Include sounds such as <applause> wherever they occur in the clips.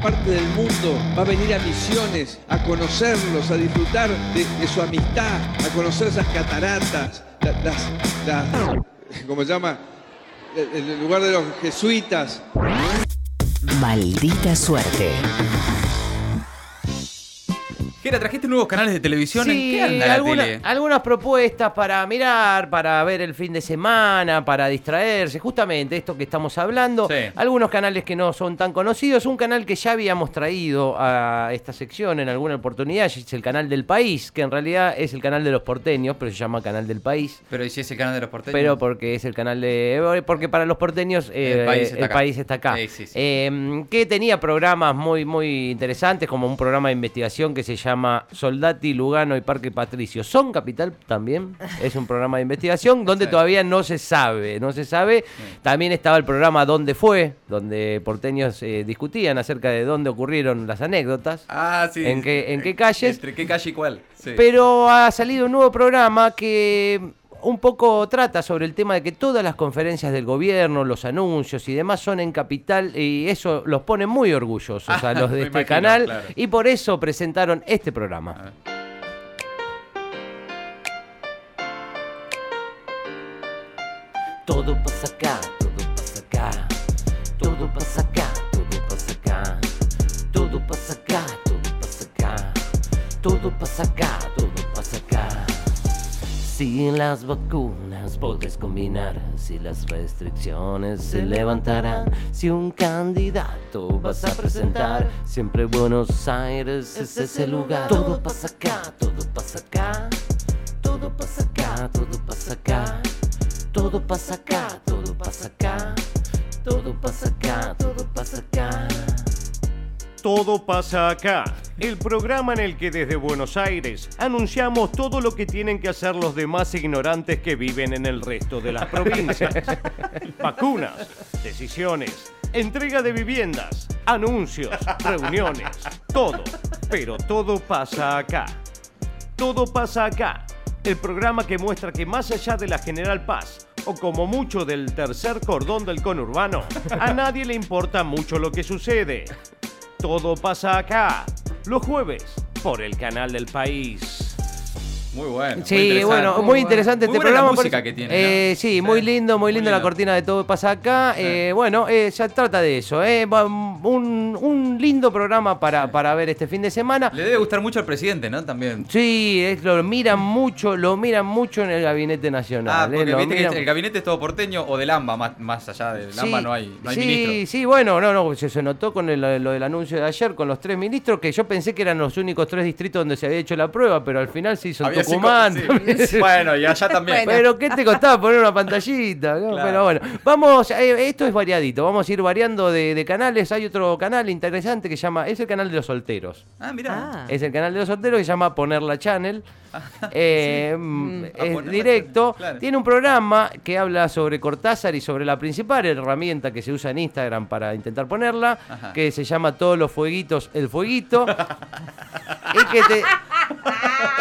partes del mundo, va a venir a misiones, a conocerlos, a disfrutar de, su amistad, a conocer esas cataratas, las, las, ¿cómo se llama? El lugar de los jesuitas. Maldita suerte. Gera, trajiste nuevos canales de televisión. ¿En qué anda la tele? Algunas propuestas para mirar, para ver el fin de semana, para distraerse. Justamente esto que estamos hablando. Algunos canales que no son tan conocidos. Un canal que ya habíamos traído a esta sección en alguna oportunidad es el canal del país, que en realidad es el canal de los porteños, pero se llama canal del país. Pero ¿y si es el canal de los porteños? Pero porque es el canal de. Porque para los porteños el, país, está acá. Em, que tenía programas muy, muy interesantes, como un programa de investigación que se llama llama Soldati, Lugano y Parque Patricio. Son Capital también, es un programa de investigación donde todavía no se sabe, no se sabe. También estaba el programa Dónde fue, donde porteños eh, discutían acerca de dónde ocurrieron las anécdotas. Ah, sí. En qué, en qué calles. ¿Entre qué calle y cuál? Pero ha salido un nuevo programa que un poco trata sobre el tema de que todas las conferencias del gobierno, los anuncios y demás son en capital y eso los pone muy orgullosos a <laughs> los de este canal y por eso presentaron este programa. Todo pasa acá, todo pasa acá, todo pasa acá, todo pasa acá, todo pasa acá, todo pasa acá, todo pasa acá, todo pasa acá. Si las vacunas puedes combinar, si las restricciones se levantarán, si un candidato vas a presentar, siempre Buenos Aires es ese lugar. Todo pasa acá, todo pasa acá, todo pasa acá, todo pasa acá, todo pasa acá, todo pasa acá, todo pasa acá, todo pasa acá. Todo pasa acá, el programa en el que desde Buenos Aires anunciamos todo lo que tienen que hacer los demás ignorantes que viven en el resto de las provincias. <laughs> Vacunas, decisiones, entrega de viviendas, anuncios, reuniones, todo. Pero todo pasa acá. Todo pasa acá. El programa que muestra que más allá de la General Paz, o como mucho del tercer cordón del conurbano, a nadie le importa mucho lo que sucede. Todo pasa acá, los jueves, por el canal del país. Muy bueno. Sí, bueno, muy interesante este programa. La música que tiene. Eh, sí, muy lindo, muy lindo, la cortina de todo pasa acá. Eh, bueno, eh, ya trata de eso. Un, un, lindo programa para, para ver este fin de semana. Le debe gustar mucho al presidente, ¿no? También. Sí, lo miran mucho, lo miran mucho en el gabinete nacional. Ah, porque viste que el gabinete es todo porteño o del AMBA, más, más allá del AMBA no hay, no hay sí, Sí, bueno, no, no, se, se notó con lo del anuncio de ayer, con los tres ministros, que yo pensé que eran los únicos tres distritos donde se había hecho la prueba, pero al final se hizo <laughs> bueno, y allá <laughs> también. Pero ¿qué te costaba poner una pantallita? Pero bueno, vamos, eh, esto es variadito, vamos a ir variando de, canales. Hay otro canal interesante que se llama, es el canal de los solteros. Ah, mira. Ah. Es el canal de los solteros que se llama Poner la Channel. <laughs> Eh, mm, es directo. Tiene un programa que habla sobre Cortázar y sobre la principal herramienta que se usa en Instagram para intentar ponerla, que se llama Todos los fueguitos, el fueguito. y, que te,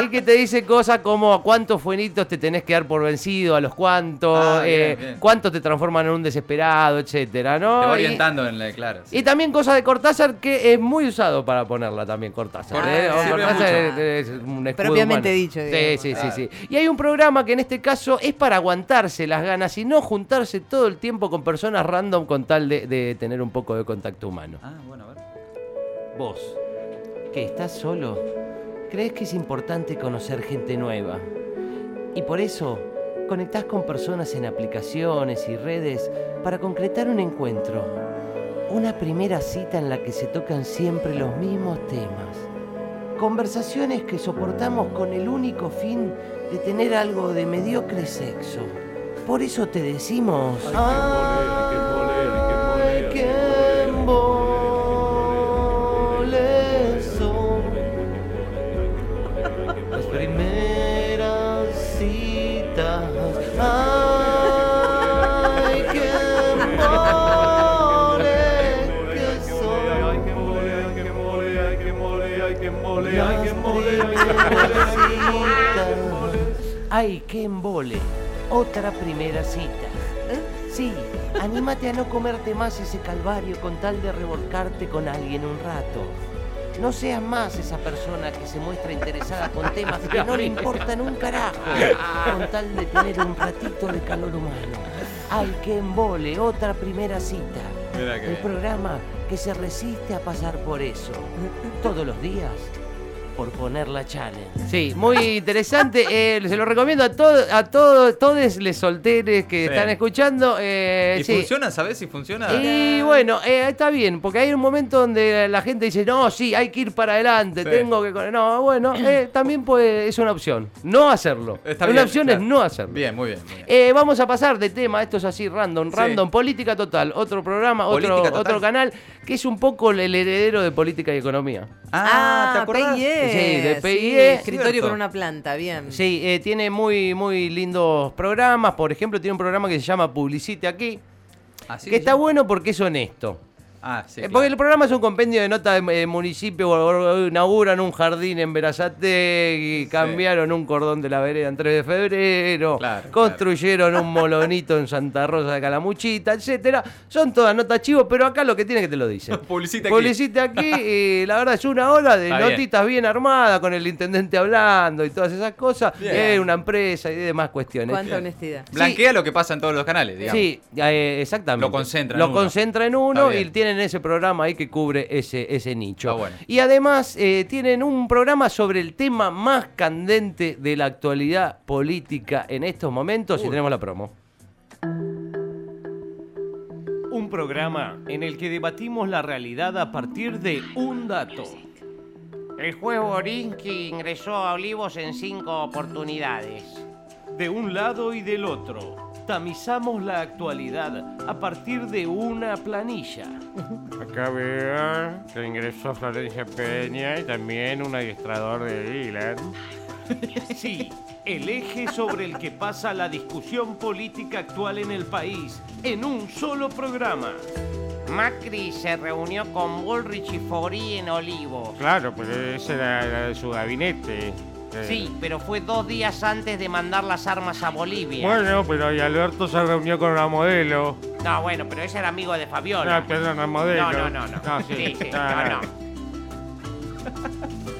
y que te dice cosas como a cuántos fuenitos te tenés que dar por vencido, a los cuantos, ah, eh, cuántos te transforman en un desesperado, etcétera, ¿no? Te va orientando y, en la, claro. Y también cosas de Cortázar que es muy usado para ponerla también Cortázar. ¿eh? Cortázar es, un Propiamente dicho. Sí, sí, sí, sí. Y hay un programa que en este caso es para aguantarse las ganas y no juntarse todo el tiempo con personas random con tal de, de tener un poco de contacto humano. Ah, bueno, a ver. Vos, que estás solo crees que es importante conocer gente nueva. Y por eso conectás con personas en aplicaciones y redes para concretar un encuentro. Una primera cita en la que se tocan siempre los mismos temas. Conversaciones que soportamos con el único fin de tener algo de mediocre sexo. Por eso te decimos... Ay, ¡Ay, qué embole! Otra primera cita. ¿Eh? Sí, Anímate a no comerte más ese calvario con tal de revolcarte con alguien un rato. No seas más esa persona que se muestra interesada con <laughs> temas que no le importan un carajo, con tal de tener un ratito de calor humano. Al que embole otra primera cita. Que El programa que se resiste a pasar por eso. Todos los días. Por poner la challenge. Sí, muy interesante. eh, se lo recomiendo a todos, a todos, todos les solteres que Sí. están escuchando. eh, ¿Y sí. funciona? ¿Sabes si funciona? Y bueno, eh, está bien, porque hay un momento donde la gente dice, no, sí, hay que ir para adelante, Sí. tengo que... con-". No, bueno, eh, también puede, es una opción. No hacerlo. Está una bien, opción claro. es no hacerlo. Bien, muy bien. muy bien. Eh, vamos a pasar de tema, esto es así, random, Sí. random, política total, otro programa, otro, otro canal, que es un poco el heredero de política y economía. Ah, ¿te acordás? Sí, de PIE. escritorio Cierto. con una planta, bien. Sí, eh, tiene muy, muy lindos programas, por ejemplo, tiene un programa que se llama Publicite aquí, Ah, ¿sí? que está bueno porque es honesto. Ah, sí. Eh, claro. Porque el programa es un compendio de notas de eh, municipio, inauguran un jardín en Verazategui, cambiaron un cordón de la vereda en 3 de febrero, Claro, construyeron un molonito en Santa Rosa de Calamuchita, etcétera. Son todas notas chivos, pero acá lo que tiene que te lo dicen. <laughs> Publicita aquí. Publicita aquí, y la verdad es una hora de Está bien. notitas bien armadas, con el intendente hablando y todas esas cosas, hay una empresa y demás cuestiones. Cuánta honestidad. Blanquea lo que pasa en todos los canales, digamos. Sí, eh, exactamente. Lo concentra en Lo uno. concentra en uno y bien. Tienen ese programa ahí que cubre ese, ese nicho. Bueno. Y además eh, tienen un programa sobre el tema más candente de la actualidad política en estos momentos y tenemos la promo. Un programa en el que debatimos la realidad a partir de un dato. El juez Borinsky ingresó a Olivos en cinco oportunidades. De un lado y del otro, tamizamos la actualidad a partir de una planilla. Acá veo que ingresó Florencia Peña y también un adiestrador de Dylan. Sí, el eje sobre el que pasa la discusión política actual en el país, en un solo programa. Macri se reunió con Bullrich y Fori en Olivos. Claro, pero ese era, de su gabinete. Sí, pero fue dos días antes de mandar las armas a Bolivia. Bueno, pero y Alberto se reunió con una modelo. No, bueno, pero ese era amigo de Fabiola. No, pero una modelo. No, no, no, no. sí. Sí, sí, Ah. no, no. <laughs>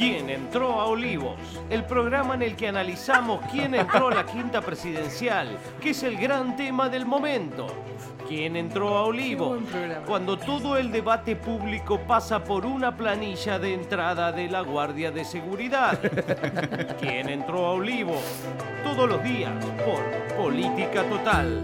¿Quién entró a Olivos? El programa en el que analizamos quién entró a la quinta presidencial, que es el gran tema del momento. ¿Quién entró a Olivos? Cuando todo el debate público pasa por una planilla de entrada de la Guardia de Seguridad. ¿Quién entró a Olivos? Todos los días por Política Total.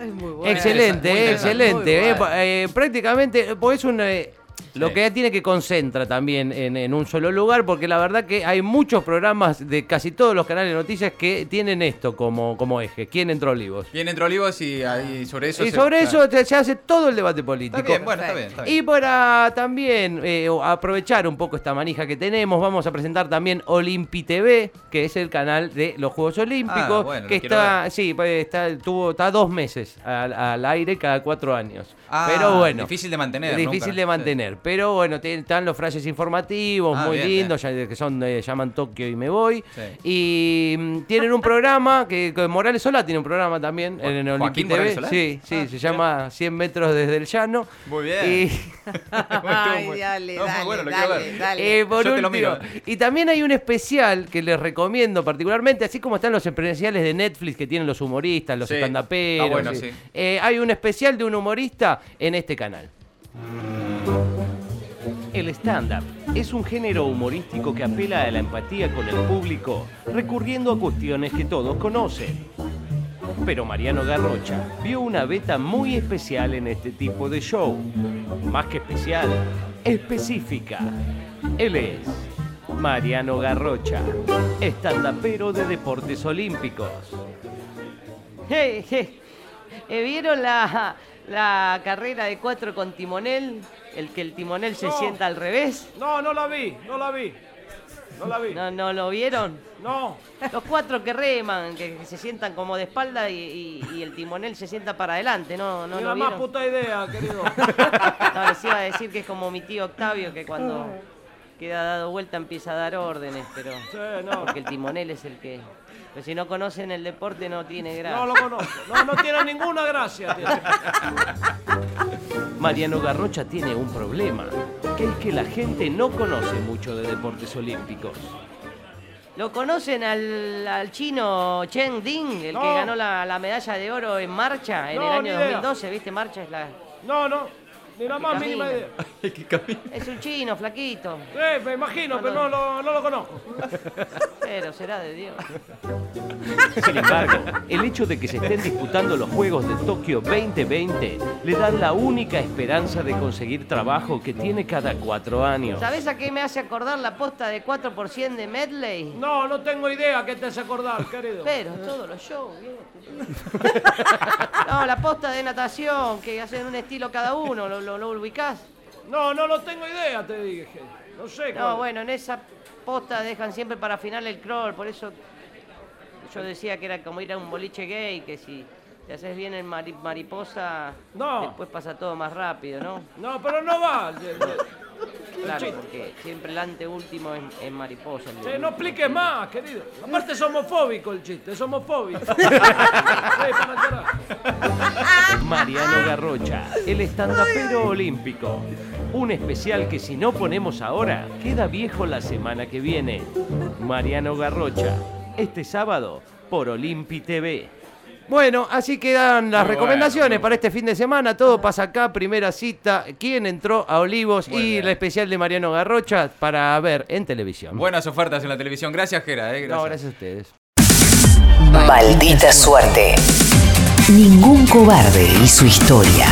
Es muy bueno. Excelente, Muy excelente. Eh, eh, prácticamente, pues es un... eh, lo que tiene que concentra también en, en un solo lugar, porque la verdad que hay muchos programas de casi todos los canales de noticias que tienen esto como, como eje. ¿Quién entró Olivos? Viene entre olivos y ahí sobre eso. Y se- sobre eso se, se hace todo el debate político. Está bien, bueno, está bien. Está bien. Y para también eh, aprovechar un poco esta manija que tenemos, vamos a presentar también Olimpi TV, que es el canal de los Juegos Olímpicos, Ah, bueno, que está, sí, pues, está, tuvo, está dos meses al, al aire cada cuatro años. Ah, pero bueno, difícil de mantener, es difícil nunca. de mantener. Pero bueno, están los flashes informativos Ah, muy bien, lindos, ya- que son eh, llaman Tokio y me voy. Sí. Y mm, tienen un programa que, que Morales Solá tiene un programa también en, en Joaquín TV. Morales Solá. Sí, sí, Ah, se llama 100 metros desde el llano. Muy bien. Y, <laughs> Ay, dale, no, dale, bueno, lo quiero dale, ver. dale. eh, por Yo te lo miro. y también hay un especial que les recomiendo particularmente, así como están los especiales de Netflix que tienen los humoristas, los Sí, está bueno, sí. eh, hay un especial de un humorista en este canal. El stand-up es un género humorístico que apela a la empatía con el público, recurriendo a cuestiones que todos conocen. Pero Mariano Garrocha vio una beta muy especial en este tipo de show. Más que especial, específica. Él es Mariano Garrocha, estandapero de deportes olímpicos. Hey, hey, eh, ¿Vieron la, la carrera de cuatro con timonel? El que el timonel se No. sienta al revés. No, no la vi, no la vi. No la vi. ¿No, no lo vieron? No. Los cuatro que reman, que, que se sientan como de espalda y, y- y el timonel se sienta para adelante, ¿no, no Ni lo la más puta idea, querido. No, les iba a decir que es como mi tío Octavio, que cuando queda dado vuelta, empieza a dar órdenes, pero. Sí, no. Porque el timonel es el que. Pero si no conocen el deporte, no tiene gracia. No lo conozco. No, no tiene ninguna gracia. tiene. Mariano Garrocha tiene un problema, que es que la gente no conoce mucho de deportes olímpicos. ¿Lo conocen al, al chino Chen Ding, el No. que ganó la, la medalla de oro en marcha en No, el año idea. 2012? ¿Viste? Marcha es la. No, no. Ni la más mínima idea. <laughs> Es un chino, flaquito. Sí, me imagino, pero no lo, no lo conozco. <laughs> Pero será de Dios. Sin embargo, el hecho de que se estén disputando los Juegos de Tokio 2020 le dan la única esperanza de conseguir trabajo que tiene cada cuatro años. ¿Sabés a qué me hace acordar la posta de 4% de Medley? No, no tengo idea qué te hace acordar, querido. Pero todos los shows, viejo. <laughs> La posta de natación, que hacen un estilo cada uno, ¿lo, lo, lo ubicás? No, no lo tengo idea, te dije. No sé cuál. No, bueno, en esa posta dejan siempre para final el crawl, por eso yo decía que era como ir a un boliche gay, que si te haces bien en mari- mariposa, No. después pasa todo más rápido, ¿no? No, pero no va. Claro, porque siempre el anteúltimo es, es mariposa. el Sí, no expliques más, querido. Aparte es homofóbico el chiste, es homofóbico. <laughs> sí, para llorar. Mariano Garrocha, el estandapero olímpico. Un especial que si no ponemos ahora, queda viejo la semana que viene. Mariano Garrocha, este sábado por Olimpi TV. Bueno, así quedan las Muy recomendaciones bueno. para este fin de semana. Todo pasa acá, primera cita. ¿Quién entró a Olivos? Muy y bien. la especial de Mariano Garrocha para ver en televisión. Buenas ofertas en la televisión. Gracias, Gera. Eh, No, gracias. gracias a ustedes. Maldita suerte. Ningún cobarde y su historia.